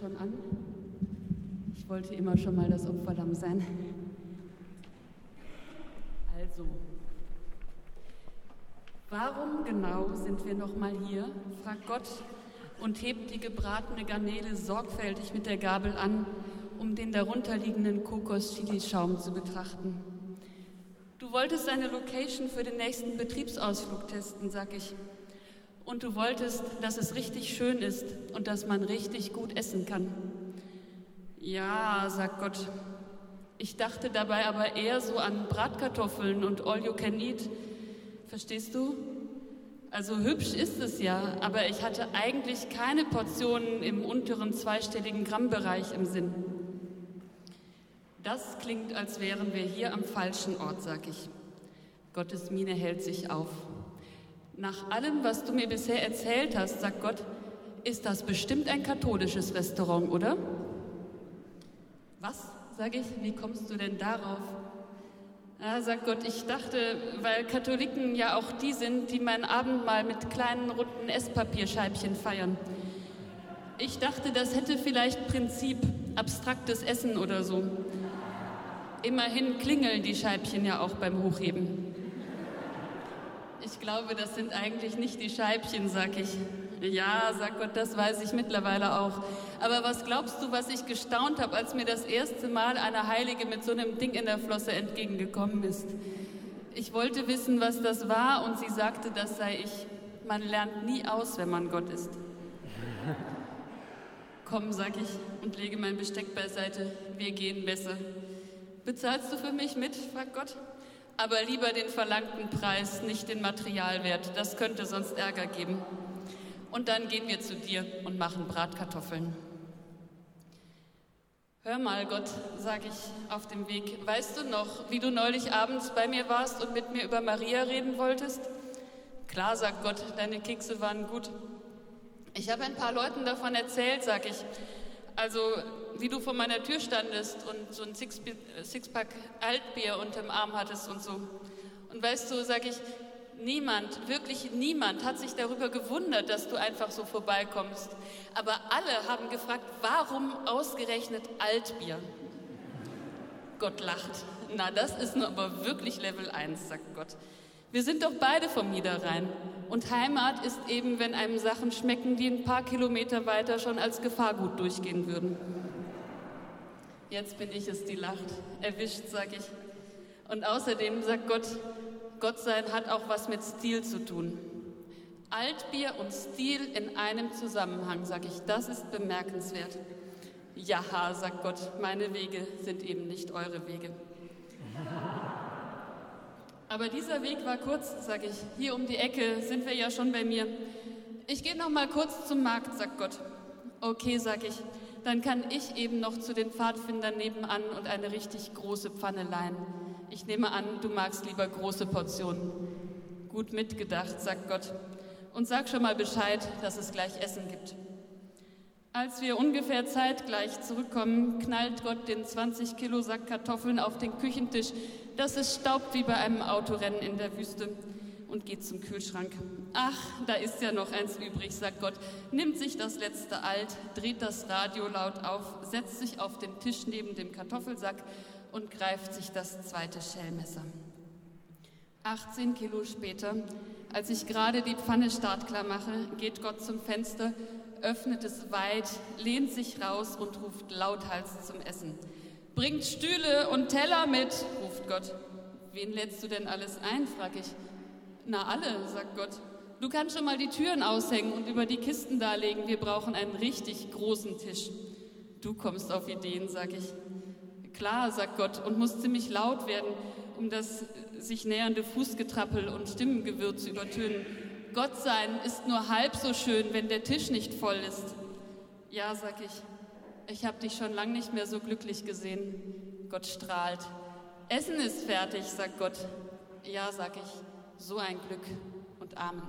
schon an. Ich wollte immer schon mal das Opferlamm sein. Also, warum genau sind wir noch mal hier? fragt Gott und hebt die gebratene Garnele sorgfältig mit der Gabel an, um den darunterliegenden Kokos-Chili-Schaum zu betrachten. Du wolltest eine Location für den nächsten Betriebsausflug testen, sag ich. Und du wolltest, dass es richtig schön ist und dass man richtig gut essen kann. Ja, sagt Gott. Ich dachte dabei aber eher so an Bratkartoffeln und All You Can Eat. Verstehst du? Also hübsch ist es ja, aber ich hatte eigentlich keine Portionen im unteren zweistelligen Grammbereich im Sinn. Das klingt, als wären wir hier am falschen Ort, sag ich. Gottes Miene hält sich auf. Nach allem, was du mir bisher erzählt hast, sagt Gott, ist das bestimmt ein katholisches Restaurant, oder? Was, sage ich, wie kommst du denn darauf? Ja, sagt Gott, ich dachte, weil Katholiken ja auch die sind, die mein Abendmahl mit kleinen runden Esspapierscheibchen feiern. Ich dachte, das hätte vielleicht Prinzip, abstraktes Essen oder so. Immerhin klingeln die Scheibchen ja auch beim Hochheben. Ich glaube, das sind eigentlich nicht die Scheibchen, sag ich. Ja, sagt Gott, das weiß ich mittlerweile auch. Aber was glaubst du, was ich gestaunt habe, als mir das erste Mal eine Heilige mit so einem Ding in der Flosse entgegengekommen ist? Ich wollte wissen, was das war, und sie sagte, das sei ich. Man lernt nie aus, wenn man Gott ist. Komm, sag ich und lege mein Besteck beiseite. Wir gehen besser. Bezahlst du für mich mit? fragt Gott. Aber lieber den verlangten Preis, nicht den Materialwert. Das könnte sonst Ärger geben. Und dann gehen wir zu dir und machen Bratkartoffeln. Hör mal, Gott, sage ich auf dem Weg, weißt du noch, wie du neulich abends bei mir warst und mit mir über Maria reden wolltest? Klar, sagt Gott, deine Kekse waren gut. Ich habe ein paar Leuten davon erzählt, sag ich. Also, wie du vor meiner Tür standest und so ein Sixpack Altbier unterm Arm hattest und so. Und weißt du, sag ich, Niemand, wirklich niemand hat sich darüber gewundert, dass du einfach so vorbeikommst. Aber alle haben gefragt, warum ausgerechnet Altbier? Gott lacht. Na, das ist nur aber wirklich Level 1, sagt Gott. Wir sind doch beide vom Niederrhein. Und Heimat ist eben, wenn einem Sachen schmecken, die ein paar Kilometer weiter schon als Gefahrgut durchgehen würden. Jetzt bin ich es, die lacht. Erwischt, sag ich. Und außerdem sagt Gott, Gott sein hat auch was mit Stil zu tun. Altbier und Stil in einem Zusammenhang, sage ich, das ist bemerkenswert. Ja, sagt Gott, meine Wege sind eben nicht eure Wege. Aber dieser Weg war kurz, sage ich. Hier um die Ecke sind wir ja schon bei mir. Ich gehe noch mal kurz zum Markt, sagt Gott. Okay, sag ich. Dann kann ich eben noch zu den Pfadfindern nebenan und eine richtig große Pfanne leihen. Ich nehme an, du magst lieber große Portionen. Gut mitgedacht, sagt Gott. Und sag schon mal Bescheid, dass es gleich Essen gibt. Als wir ungefähr zeitgleich zurückkommen, knallt Gott den 20 Kilo Sack Kartoffeln auf den Küchentisch, dass es staubt wie bei einem Autorennen in der Wüste und geht zum Kühlschrank. Ach, da ist ja noch eins übrig, sagt Gott, nimmt sich das letzte Alt, dreht das Radio laut auf, setzt sich auf den Tisch neben dem Kartoffelsack und greift sich das zweite Schellmesser. 18 Kilo später, als ich gerade die Pfanne startklar mache, geht Gott zum Fenster, öffnet es weit, lehnt sich raus und ruft lauthals zum Essen. Bringt Stühle und Teller mit, ruft Gott. Wen lädst du denn alles ein, frag ich. Na alle, sagt Gott. Du kannst schon mal die Türen aushängen und über die Kisten darlegen. Wir brauchen einen richtig großen Tisch. Du kommst auf Ideen, sag ich klar, sagt Gott, und muss ziemlich laut werden, um das sich nähernde Fußgetrappel und Stimmengewirr zu übertönen. Gott sein ist nur halb so schön, wenn der Tisch nicht voll ist. Ja, sag ich, ich habe dich schon lang nicht mehr so glücklich gesehen. Gott strahlt. Essen ist fertig, sagt Gott. Ja, sag ich, so ein Glück und Amen.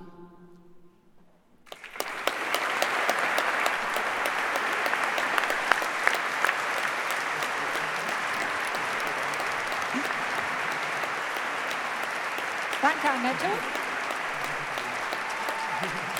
Danke, Annette. Thank you.